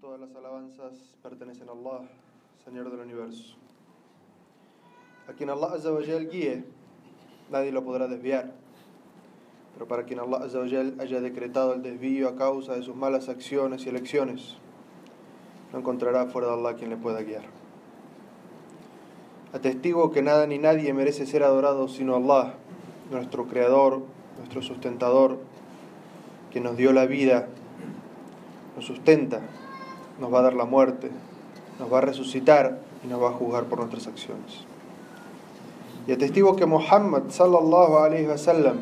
Todas las alabanzas pertenecen a Allah, Señor del universo. A quien Allah Azzawajal guíe, nadie lo podrá desviar. Pero para quien Allah Azzawajal haya decretado el desvío a causa de sus malas acciones y elecciones, no encontrará fuera de Allah quien le pueda guiar. Atestigo que nada ni nadie merece ser adorado sino Allah, nuestro Creador, nuestro sustentador, que nos dio la vida, nos sustenta, nos va a dar la muerte, nos va a resucitar y nos va a juzgar por nuestras acciones. Y atestigo que Muhammad sallallahu alayhi wasallam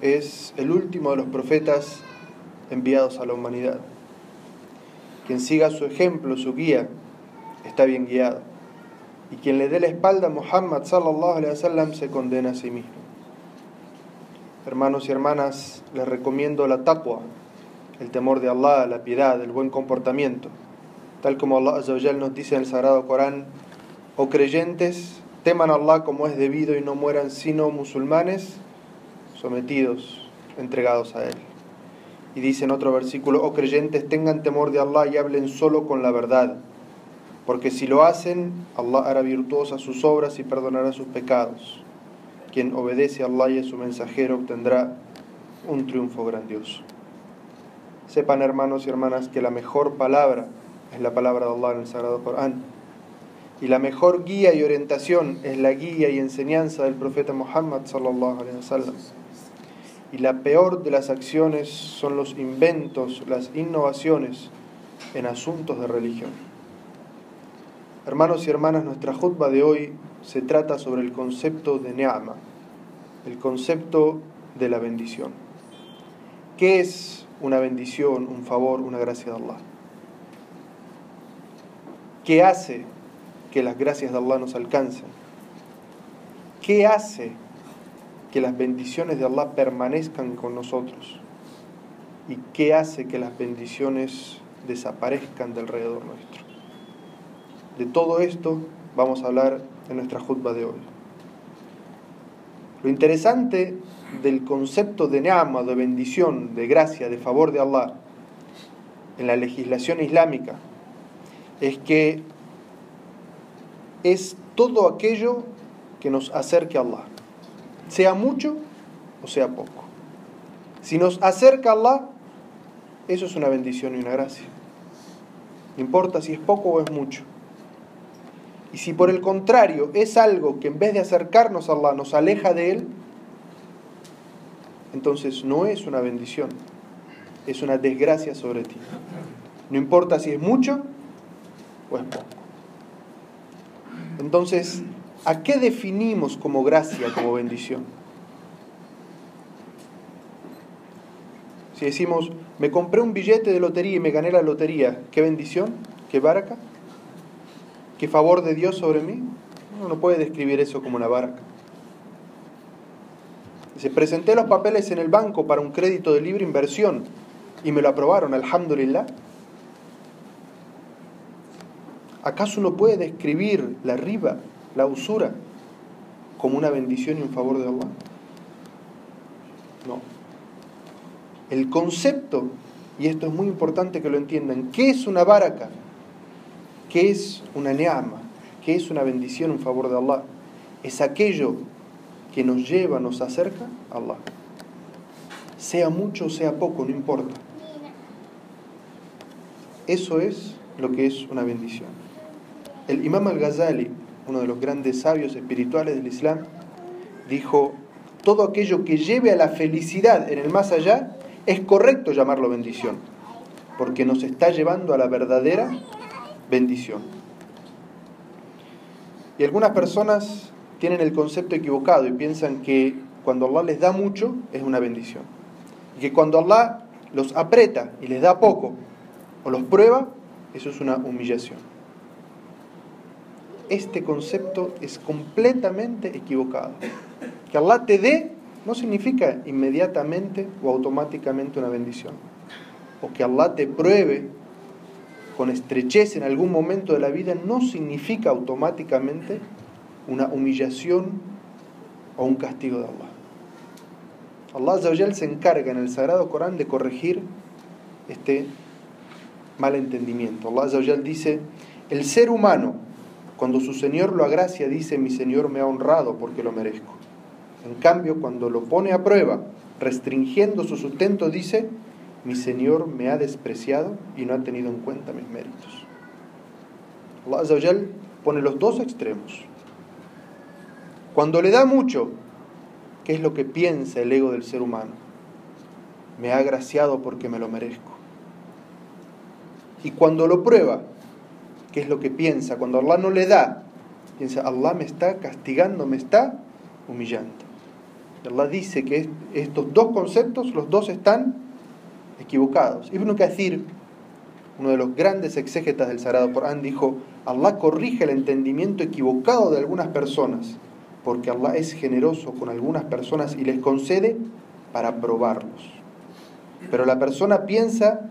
es el último de los profetas enviados a la humanidad. Quien siga su ejemplo, su guía, está bien guiado. Y quien le dé la espalda a Muhammad sallallahu alayhi wasallam se condena a sí mismo. Hermanos y hermanas, les recomiendo la taqwa, el temor de Allah, la piedad, el buen comportamiento. Tal como Allah nos dice en el Sagrado Corán, oh creyentes, teman a Allah como es debido y no mueran sino musulmanes, sometidos, entregados a Él. Y dice en otro versículo, oh creyentes, tengan temor de Allah y hablen solo con la verdad, porque si lo hacen, Allah hará virtuosas sus obras y perdonará sus pecados. Quien obedece a Allah y a su mensajero obtendrá un triunfo grandioso. Sepan hermanos y hermanas que la mejor palabra es la palabra de Allah en el Sagrado Corán. Y la mejor guía y orientación es la guía y enseñanza del profeta Muhammad sallallahu wasallam. Y la peor de las acciones son los inventos, las innovaciones en asuntos de religión. Hermanos y hermanas, nuestra jutba de hoy se trata sobre el concepto de Ne'ama, el concepto de la bendición. ¿Qué es una bendición, un favor, una gracia de Allah? ¿Qué hace que las gracias de Allah nos alcancen? ¿Qué hace que las bendiciones de Allah permanezcan con nosotros? ¿Y qué hace que las bendiciones desaparezcan de alrededor nuestro? De todo esto vamos a hablar en nuestra jutba de hoy. Lo interesante del concepto de ni'ama, de bendición, de gracia, de favor de Allah en la legislación islámica es que es todo aquello que nos acerque a Allah, sea mucho o sea poco. Si nos acerca a Allah, eso es una bendición y una gracia. No importa si es poco o es mucho. Y si por el contrario es algo que en vez de acercarnos a Allah nos aleja de Él, entonces no es una bendición, es una desgracia sobre ti. No importa si es mucho o es poco. Entonces, ¿a qué definimos como gracia, como bendición? Si decimos, me compré un billete de lotería y me gané la lotería, ¿qué bendición? ¿Qué barca? ¿Qué favor de Dios sobre mí? Uno no puede describir eso como una barca. Dice, presenté los papeles en el banco para un crédito de libre inversión y me lo aprobaron, alhamdulillah. ¿Acaso uno puede describir la riba, la usura, como una bendición y un favor de Allah? No. El concepto, y esto es muy importante que lo entiendan, ¿qué es una baraka? ¿Qué es una neama? ¿Qué es una bendición, un favor de Allah? Es aquello que nos lleva, nos acerca a Allah. Sea mucho o sea poco, no importa. Eso es lo que es una bendición. El Imam al-Ghazali, uno de los grandes sabios espirituales del Islam, dijo, todo aquello que lleve a la felicidad en el más allá, es correcto llamarlo bendición, porque nos está llevando a la verdadera bendición. Y algunas personas tienen el concepto equivocado y piensan que cuando Allah les da mucho es una bendición. Y que cuando Allah los aprieta y les da poco o los prueba, eso es una humillación. Este concepto es completamente equivocado. Que Allah te dé no significa inmediatamente o automáticamente una bendición. O que Allah te pruebe con estrechez en algún momento de la vida no significa automáticamente una humillación o un castigo de Allah. Allah se encarga en el Sagrado Corán de corregir este mal entendimiento. Allah dice, el ser humano, cuando su Señor lo agracia, dice, mi Señor me ha honrado porque lo merezco. En cambio, cuando lo pone a prueba, restringiendo su sustento, dice, mi Señor me ha despreciado y no ha tenido en cuenta mis méritos. Allah pone los dos extremos. Cuando le da mucho, ¿qué es lo que piensa el ego del ser humano? Me ha agraciado porque me lo merezco. Y cuando lo prueba, ¿qué es lo que piensa? Cuando Allah no le da, piensa, Allah me está castigando, me está humillando. Allah dice que estos dos conceptos, los dos están equivocados. Ibn Kathir, uno de los grandes exégetas del Sagrado Corán, dijo, Allah corrige el entendimiento equivocado de algunas personas, porque Allah es generoso con algunas personas y les concede para probarlos. Pero la persona piensa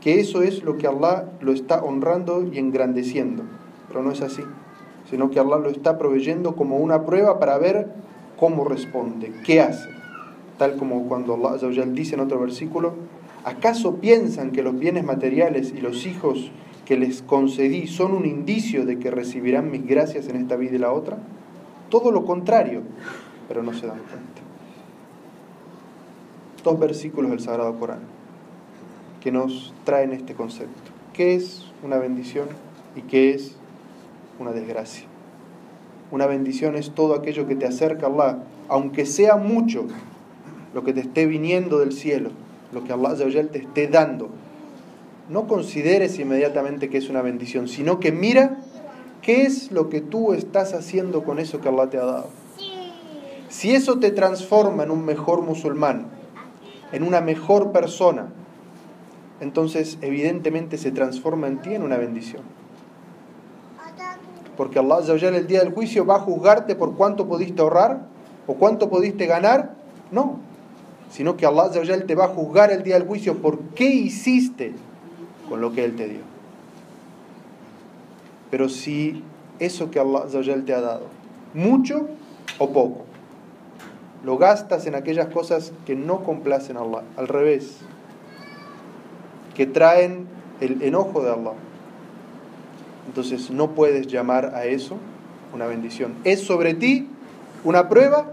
que eso es lo que Allah lo está honrando y engrandeciendo. Pero no es así, sino que Allah lo está proveyendo como una prueba para ver cómo responde, qué hace. Tal como cuando Allah dice en otro versículo, ¿acaso piensan que los bienes materiales y los hijos que les concedí son un indicio de que recibirán mis gracias en esta vida y la otra? Todo lo contrario, pero no se dan cuenta. Dos versículos del Sagrado Corán que nos traen este concepto. ¿Qué es una bendición y qué es una desgracia? Una bendición es todo aquello que te acerca a Allah, aunque sea mucho lo que te esté viniendo del cielo, lo que Allah te esté dando. No consideres inmediatamente que es una bendición, sino que mira qué es lo que tú estás haciendo con eso que Allah te ha dado. Si eso te transforma en un mejor musulmán, en una mejor persona, entonces evidentemente se transforma en ti en una bendición. Porque Allah el día del juicio va a juzgarte por cuánto pudiste ahorrar o cuánto pudiste ganar. No, sino que Allah te va a juzgar el día del juicio por qué hiciste con lo que Él te dio. Pero si eso que Allah te ha dado, mucho o poco, lo gastas en aquellas cosas que no complacen a Allah, al revés, que traen el enojo de Allah. Entonces no puedes llamar a eso una bendición. Es sobre ti una prueba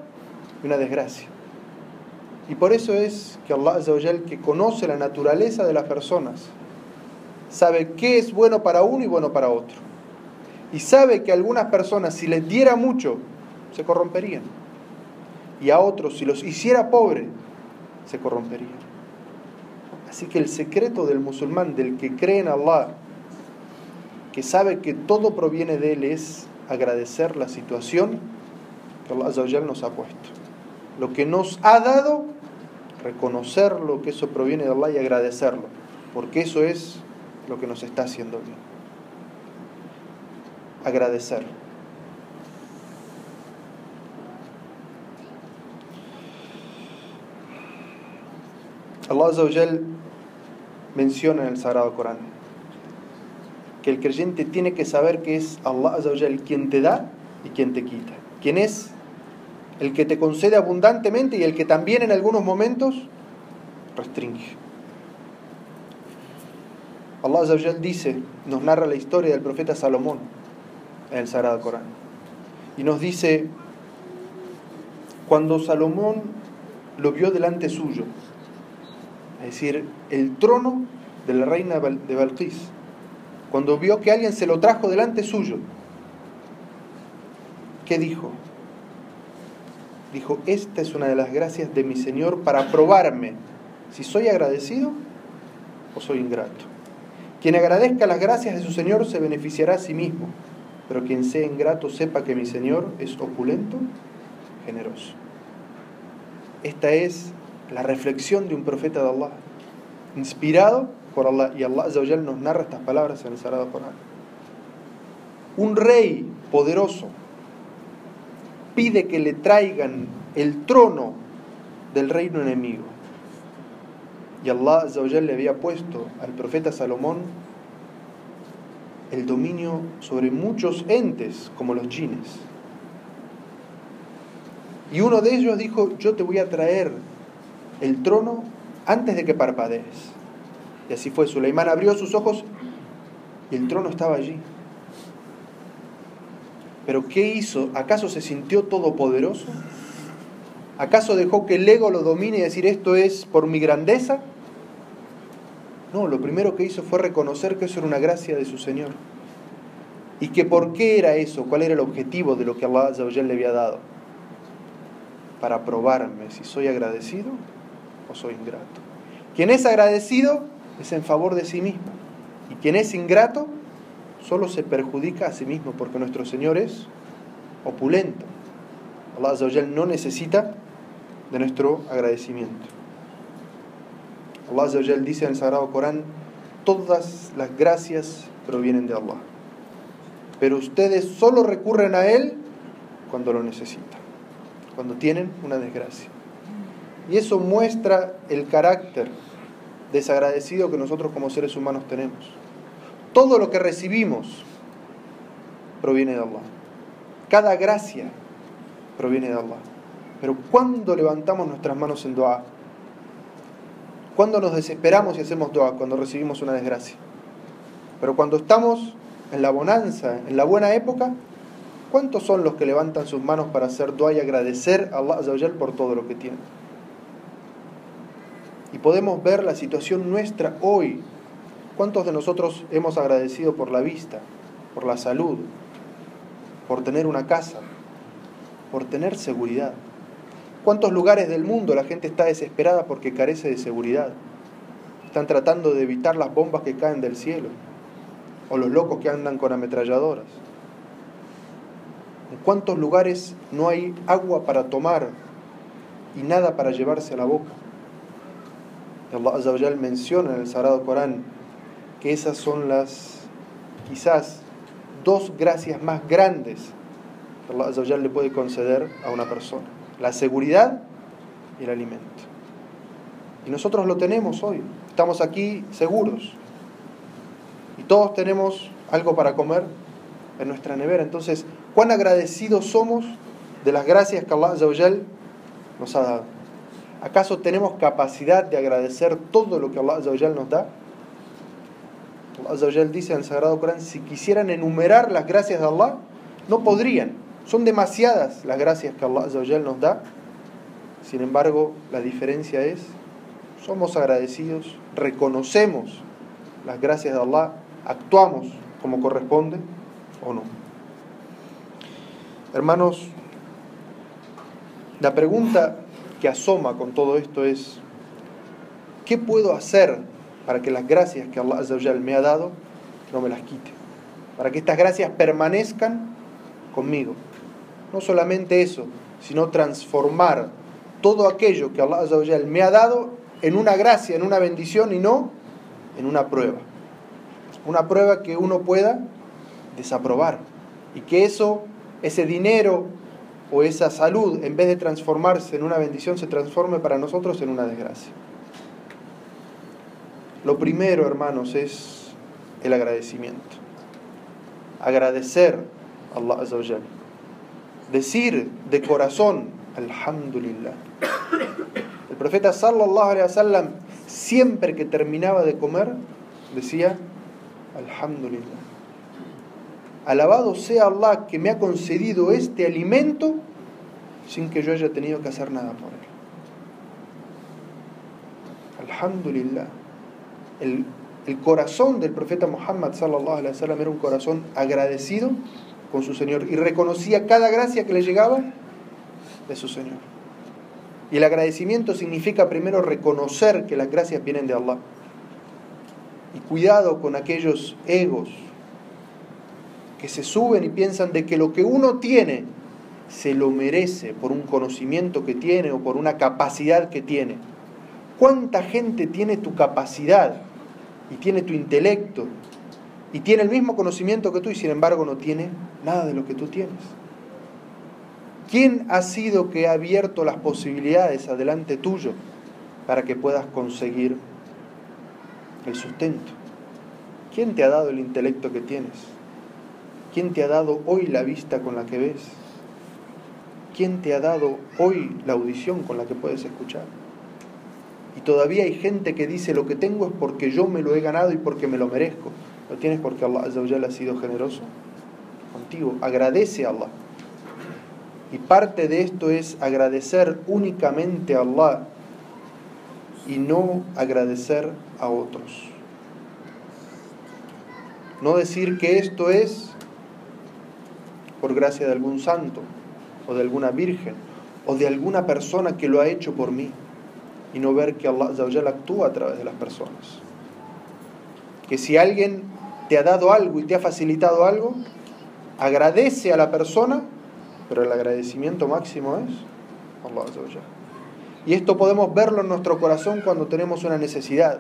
y una desgracia. Y por eso es que Allah que conoce la naturaleza de las personas, sabe qué es bueno para uno y bueno para otro. Y sabe que algunas personas, si les diera mucho, se corromperían. Y a otros, si los hiciera pobres, se corromperían. Así que el secreto del musulmán, del que cree en Allah, que sabe que todo proviene de Él, es agradecer la situación que Allah nos ha puesto. Lo que nos ha dado, reconocerlo, que eso proviene de Allah y agradecerlo, porque eso es lo que nos está haciendo bien. Agradecer. Allah menciona en el Sagrado Corán. Que el creyente tiene que saber que es Allah el quien te da y quien te quita. Quien es el que te concede abundantemente y el que también en algunos momentos restringe. Allah dice, nos narra la historia del profeta Salomón en el Sagrado Corán. Y nos dice, cuando Salomón lo vio delante suyo, es decir, el trono de la reina de Balquís, cuando vio que alguien se lo trajo delante suyo, ¿qué dijo? Dijo, esta es una de las gracias de mi Señor para probarme si soy agradecido o soy ingrato. Quien agradezca las gracias de su Señor se beneficiará a sí mismo, pero quien sea ingrato sepa que mi Señor es opulento, generoso. Esta es la reflexión de un profeta de Allah, inspirado por Allah, y Allah nos narra estas palabras en el Sagrado Corán. Un rey poderoso pide que le traigan el trono del reino enemigo. Y Allah le había puesto al profeta Salomón el dominio sobre muchos entes como los jines. Y uno de ellos dijo, yo te voy a traer el trono antes de que parpadees. Y así fue. Suleimán abrió sus ojos y el trono estaba allí. Pero ¿qué hizo? ¿Acaso se sintió todopoderoso? ¿Acaso dejó que el ego lo domine y decir esto es por mi grandeza? No, lo primero que hizo fue reconocer que eso era una gracia de su Señor. Y que por qué era eso, cuál era el objetivo de lo que Allah le había dado. Para probarme si soy agradecido o soy ingrato. Quien es agradecido es en favor de sí mismo. Y quien es ingrato solo se perjudica a sí mismo porque nuestro Señor es opulento. Allah no necesita de nuestro agradecimiento. Allah dice en el Sagrado Corán, todas las gracias provienen de Allah. Pero ustedes solo recurren a Él cuando lo necesitan, cuando tienen una desgracia. Y eso muestra el carácter desagradecido que nosotros como seres humanos tenemos. Todo lo que recibimos proviene de Allah. Cada gracia proviene de Allah. Pero cuando levantamos nuestras manos en dua, cuando nos desesperamos y hacemos dua, cuando recibimos una desgracia. Pero cuando estamos en la bonanza, en la buena época, ¿cuántos son los que levantan sus manos para hacer dua y agradecer a Allah por todo lo que tienen? Y podemos ver la situación nuestra hoy. ¿Cuántos de nosotros hemos agradecido por la vista, por la salud, por tener una casa, por tener seguridad? ¿Cuántos lugares del mundo la gente está desesperada porque carece de seguridad? Están tratando de evitar las bombas que caen del cielo o los locos que andan con ametralladoras. ¿En cuántos lugares no hay agua para tomar y nada para llevarse a la boca? Allah menciona en el Sagrado Corán esas son las quizás dos gracias más grandes que Allah le puede conceder a una persona la seguridad y el alimento. Y nosotros lo tenemos hoy. Estamos aquí seguros. Y todos tenemos algo para comer en nuestra nevera. Entonces, ¿cuán agradecidos somos de las gracias que Allah nos ha dado? ¿Acaso tenemos capacidad de agradecer todo lo que Allah nos da? Allah dice en el Sagrado Corán, si quisieran enumerar las gracias de Allah, no podrían. Son demasiadas las gracias que Allah nos da. Sin embargo, la diferencia es, somos agradecidos, reconocemos las gracias de Allah, actuamos como corresponde o no. Hermanos, la pregunta que asoma con todo esto es, ¿qué puedo hacer para que las gracias que Allah me ha dado no me las quite? Para que estas gracias permanezcan conmigo. No solamente eso, sino transformar todo aquello que Allah me ha dado en una gracia, en una bendición y no en una prueba. Una prueba que uno pueda desaprobar y que eso, ese dinero o esa salud, en vez de transformarse en una bendición, se transforme para nosotros en una desgracia. Lo primero, hermanos, es el agradecimiento. Agradecer a Allah decir de corazón, Alhamdulillah. El profeta sallallahu alaihi wasallam siempre que terminaba de comer decía, Alhamdulillah. Alabado sea Allah que me ha concedido este alimento sin que yo haya tenido que hacer nada por él. Alhamdulillah. El, el corazón del profeta Muhammad sallallahu alaihi wasallam era un corazón agradecido con su Señor y reconocía cada gracia que le llegaba de su Señor. Y el agradecimiento significa primero reconocer que las gracias vienen de Allah. Y cuidado con aquellos egos que se suben y piensan de que lo que uno tiene se lo merece por un conocimiento que tiene o por una capacidad que tiene. ¿Cuánta gente tiene tu capacidad y tiene tu intelecto y tiene el mismo conocimiento que tú y sin embargo no tiene nada de lo que tú tienes. ¿Quién ha sido que ha abierto las posibilidades adelante tuyo para que puedas conseguir el sustento? ¿Quién te ha dado el intelecto que tienes? ¿Quién te ha dado hoy la vista con la que ves? ¿Quién te ha dado hoy la audición con la que puedes escuchar? Y todavía hay gente que dice lo que tengo es porque yo me lo he ganado y porque me lo merezco. ¿Lo tienes porque Allah ha sido generoso contigo? Agradece a Allah. Y parte de esto es agradecer únicamente a Allah y no agradecer a otros. No decir que esto es por gracia de algún santo o de alguna virgen o de alguna persona que lo ha hecho por mí y no ver que Allah actúa a través de las personas. Que si alguien te ha dado algo y te ha facilitado algo, agradece a la persona, pero el agradecimiento máximo es Allah Y esto podemos verlo en nuestro corazón cuando tenemos una necesidad.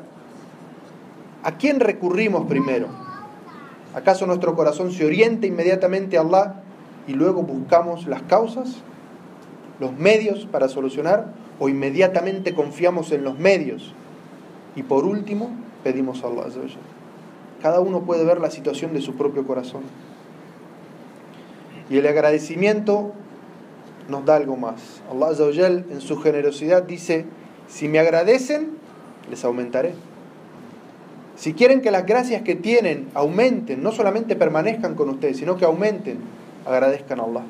¿A quién recurrimos primero? ¿Acaso nuestro corazón se orienta inmediatamente a Allah y luego buscamos las causas, los medios para solucionar o inmediatamente confiamos en los medios y por último pedimos a Allah. Cada uno puede ver la situación de su propio corazón. Y el agradecimiento nos da algo más. Allah en su generosidad dice, si me agradecen, les aumentaré. Si quieren que las gracias que tienen aumenten, no solamente permanezcan con ustedes, sino que aumenten, agradezcan a Allah.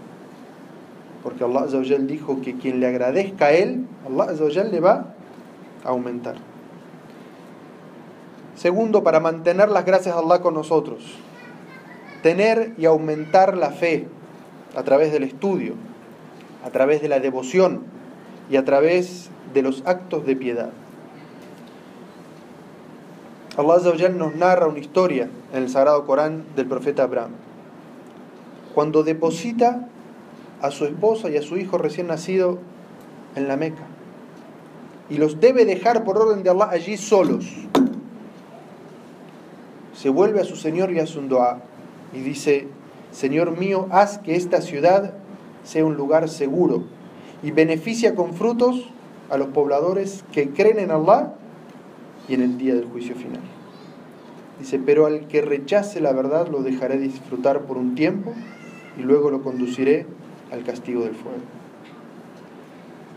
Porque Allah dijo que quien le agradezca a Él, Allah le va a aumentar. Segundo, para mantener las gracias a Allah con nosotros, tener y aumentar la fe a través del estudio, a través de la devoción y a través de los actos de piedad. Allah nos narra una historia en el Sagrado Corán del profeta Abraham. Cuando deposita a su esposa y a su hijo recién nacido en la Meca. Y los debe dejar por orden de Allah allí solos. Se vuelve a su Señor y hace un dua y dice, Señor mío, haz que esta ciudad sea un lugar seguro y beneficia con frutos a los pobladores que creen en Allah y en el día del juicio final. Dice, pero al que rechace la verdad lo dejaré disfrutar por un tiempo y luego lo conduciré al castigo del fuego.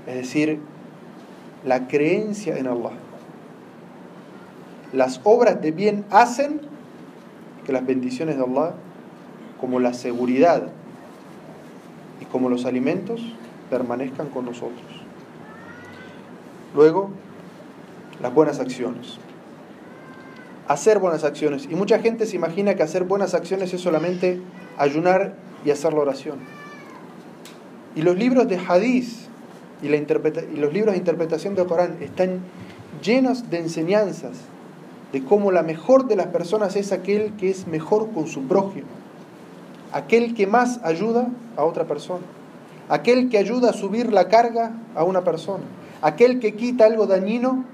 Es decir, la creencia en Allah. Las obras de bien hacen que las bendiciones de Allah, como la seguridad y como los alimentos, permanezcan con nosotros. Luego, las buenas acciones. Hacer buenas acciones. Y mucha gente se imagina que hacer buenas acciones es solamente ayunar y hacer la oración. Y los libros de hadith y, los libros de interpretación del Corán están llenos de enseñanzas de cómo la mejor de las personas es aquel que es mejor con su prójimo, aquel que más ayuda a otra persona, aquel que ayuda a subir la carga a una persona, aquel que quita algo dañino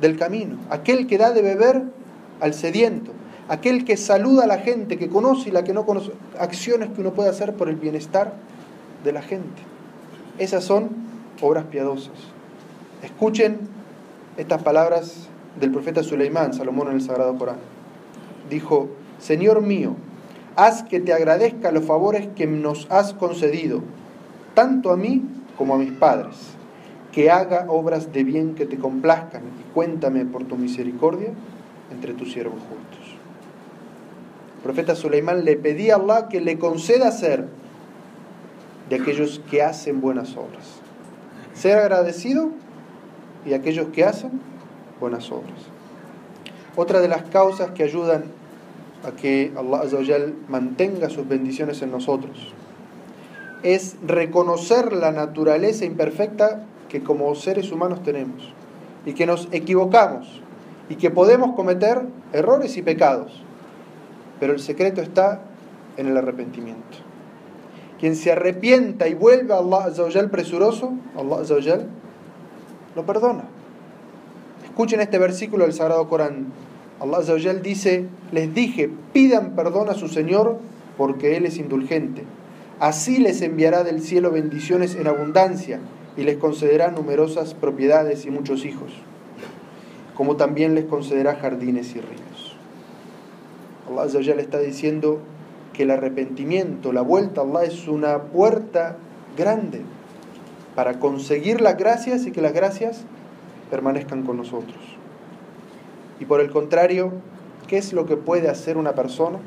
del camino, aquel que da de beber al sediento, aquel que saluda a la gente, que conoce y la que no conoce, acciones que uno puede hacer por el bienestar de la gente. Esas son obras piadosas. Escuchen estas palabras del profeta Suleimán, Salomón en el Sagrado Corán. Dijo, Señor mío, haz que te agradezca los favores que nos has concedido, tanto a mí como a mis padres, que haga obras de bien que te complazcan y cuéntame por tu misericordia entre tus siervos justos. El profeta Suleimán le pedía a Allah que le conceda ser de aquellos que hacen buenas obras. Ser agradecido y aquellos que hacen buenas obras. Otra de las causas que ayudan a que Allah mantenga sus bendiciones en nosotros es reconocer la naturaleza imperfecta que como seres humanos tenemos y que nos equivocamos y que podemos cometer errores y pecados. Pero el secreto está en el arrepentimiento. Quien se arrepienta y vuelve a Allah Azzawajal presuroso, Allah Azzawajal lo perdona. Escuchen este versículo del Sagrado Corán. Allah Azzawajal dice, les dije, pidan perdón a su Señor porque Él es indulgente. Así les enviará del cielo bendiciones en abundancia y les concederá numerosas propiedades y muchos hijos como también les concederá jardines y ríos. Allah le está diciendo que el arrepentimiento, la vuelta a Allah es una puerta grande para conseguir las gracias y que las gracias permanezcan con nosotros. Y por el contrario, ¿qué es lo que puede hacer una persona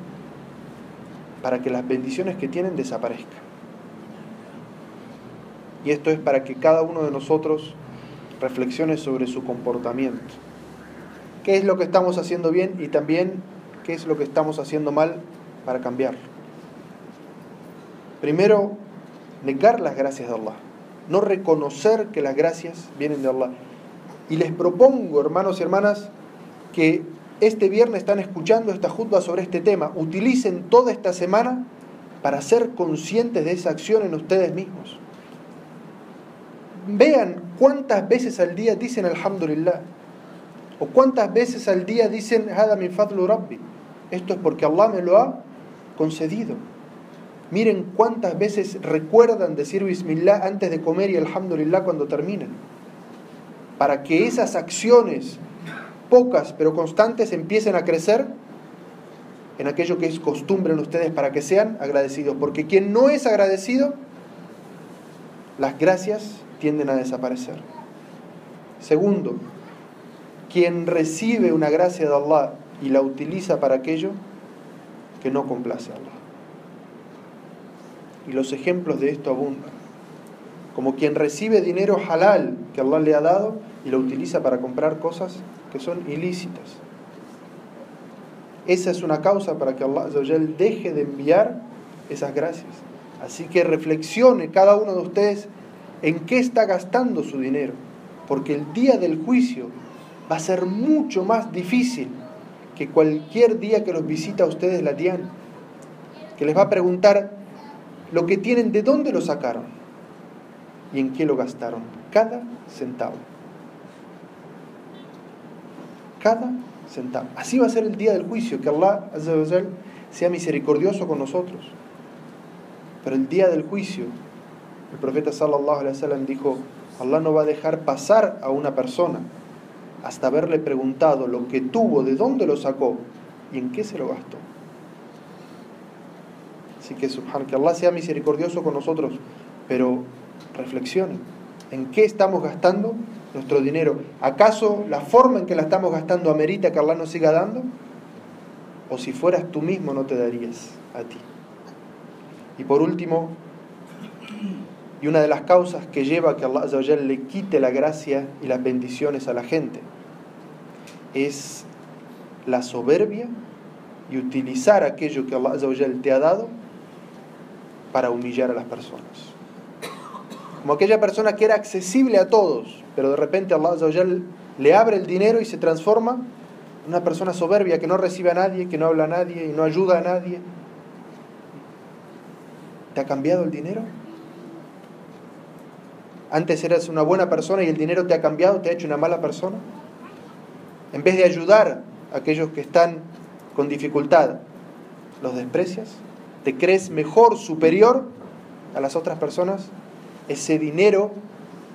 para que las bendiciones que tienen desaparezcan? Y esto es para que cada uno de nosotros reflexione sobre su comportamiento. ¿Qué es lo que estamos haciendo bien y también qué es lo que estamos haciendo mal para cambiarlo? Primero, negar las gracias de Allah, no reconocer que las gracias vienen de Allah. Y les propongo, hermanos y hermanas, que este viernes están escuchando esta jutba sobre este tema. Utilicen toda esta semana para ser conscientes de esa acción en ustedes mismos. Vean cuántas veces al día dicen Alhamdulillah. O cuántas veces al día dicen Hada min Rabbi. Esto es porque Allah me lo ha concedido. Miren cuántas veces recuerdan decir Bismillah antes de comer y Alhamdulillah cuando terminan. Para que esas acciones, pocas pero constantes, empiecen a crecer en aquello que es costumbre en ustedes para que sean agradecidos. Porque quien no es agradecido, las gracias tienden a desaparecer. Segundo, quien recibe una gracia de Allah y la utiliza para aquello que no complace a Allah. Y los ejemplos de esto abundan. Como quien recibe dinero halal que Allah le ha dado y lo utiliza para comprar cosas que son ilícitas. Esa es una causa para que Allah deje de enviar esas gracias. Así que reflexione cada uno de ustedes en qué está gastando su dinero. Porque el día del juicio va a ser mucho más difícil que cualquier día que los visita a ustedes la DIAN. Que les va a preguntar lo que tienen, de dónde lo sacaron y en qué lo gastaron. Cada centavo. Cada centavo. Así va a ser el día del juicio, que Allah sea misericordioso con nosotros. Pero el día del juicio el profeta dijo, Allah no va a dejar pasar a una persona hasta haberle preguntado lo que tuvo, de dónde lo sacó y en qué se lo gastó. Así que subhan, que Allah sea misericordioso con nosotros, pero reflexionen, ¿en qué estamos gastando nuestro dinero? ¿Acaso la forma en que la estamos gastando amerita que Allah nos siga dando? O si fueras tú mismo no te darías a ti. Y por último, y una de las causas que lleva a que Allah le quite la gracia y las bendiciones a la gente es la soberbia y utilizar aquello que Allah te ha dado para humillar a las personas. Como aquella persona que era accesible a todos, pero de repente Allah le abre el dinero y se transforma en una persona soberbia que no recibe a nadie, que no habla a nadie y no ayuda a nadie. ¿Te ha cambiado el dinero? Antes eras una buena persona y el dinero te ha cambiado, te ha hecho una mala persona. En vez de ayudar a aquellos que están con dificultad, los desprecias, te crees mejor, superior a las otras personas. Ese dinero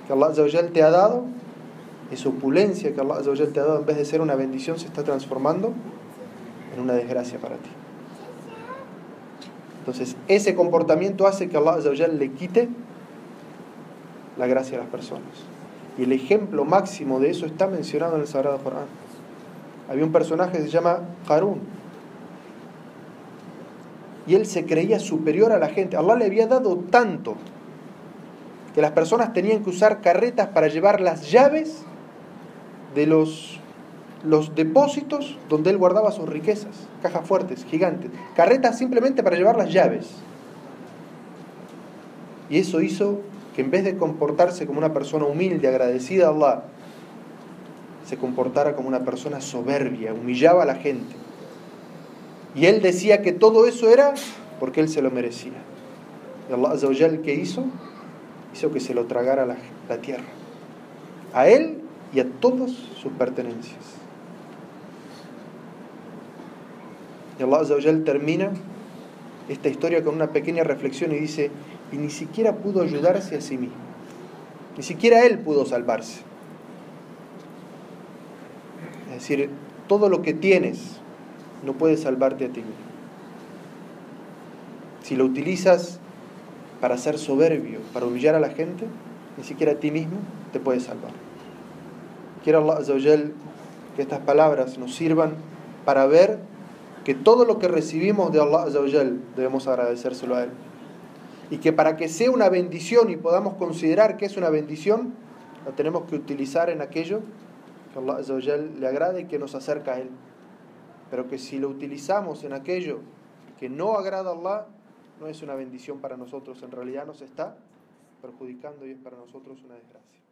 que Allah te ha dado, esa opulencia que Allah te ha dado, en vez de ser una bendición, se está transformando en una desgracia para ti. Entonces, ese comportamiento hace que Allah le quite la gracia a las personas. Y el ejemplo máximo de eso está mencionado en el Sagrado Corán. Había un personaje que se llama Harun. Y él se creía superior a la gente. Allah le había dado tanto que las personas tenían que usar carretas para llevar las llaves de los, los depósitos donde él guardaba sus riquezas. Cajas fuertes, gigantes. Carretas simplemente para llevar las llaves. Y eso hizo que en vez de comportarse como una persona humilde, agradecida a Allah, se comportara como una persona soberbia, humillaba a la gente. Y él decía que todo eso era porque él se lo merecía. Y Allah Azzawajal, ¿qué hizo? Hizo que se lo tragara la, la tierra. A él y a todas sus pertenencias. Y Allah Azzawajal termina esta historia con una pequeña reflexión y dice, y ni siquiera pudo ayudarse a sí mismo. Ni siquiera él pudo salvarse. Es decir, todo lo que tienes no puede salvarte a ti mismo. Si lo utilizas para ser soberbio, para humillar a la gente, ni siquiera a ti mismo te puedes salvar. Quiero Allah que estas palabras nos sirvan para ver que todo lo que recibimos de Allah debemos agradecérselo a Él. Y que para que sea una bendición y podamos considerar que es una bendición, la tenemos que utilizar en aquello que Allah le agrada y que nos acerca a Él. Pero que si lo utilizamos en aquello que no agrada a Allah, no es una bendición para nosotros, en realidad nos está perjudicando y es para nosotros una desgracia.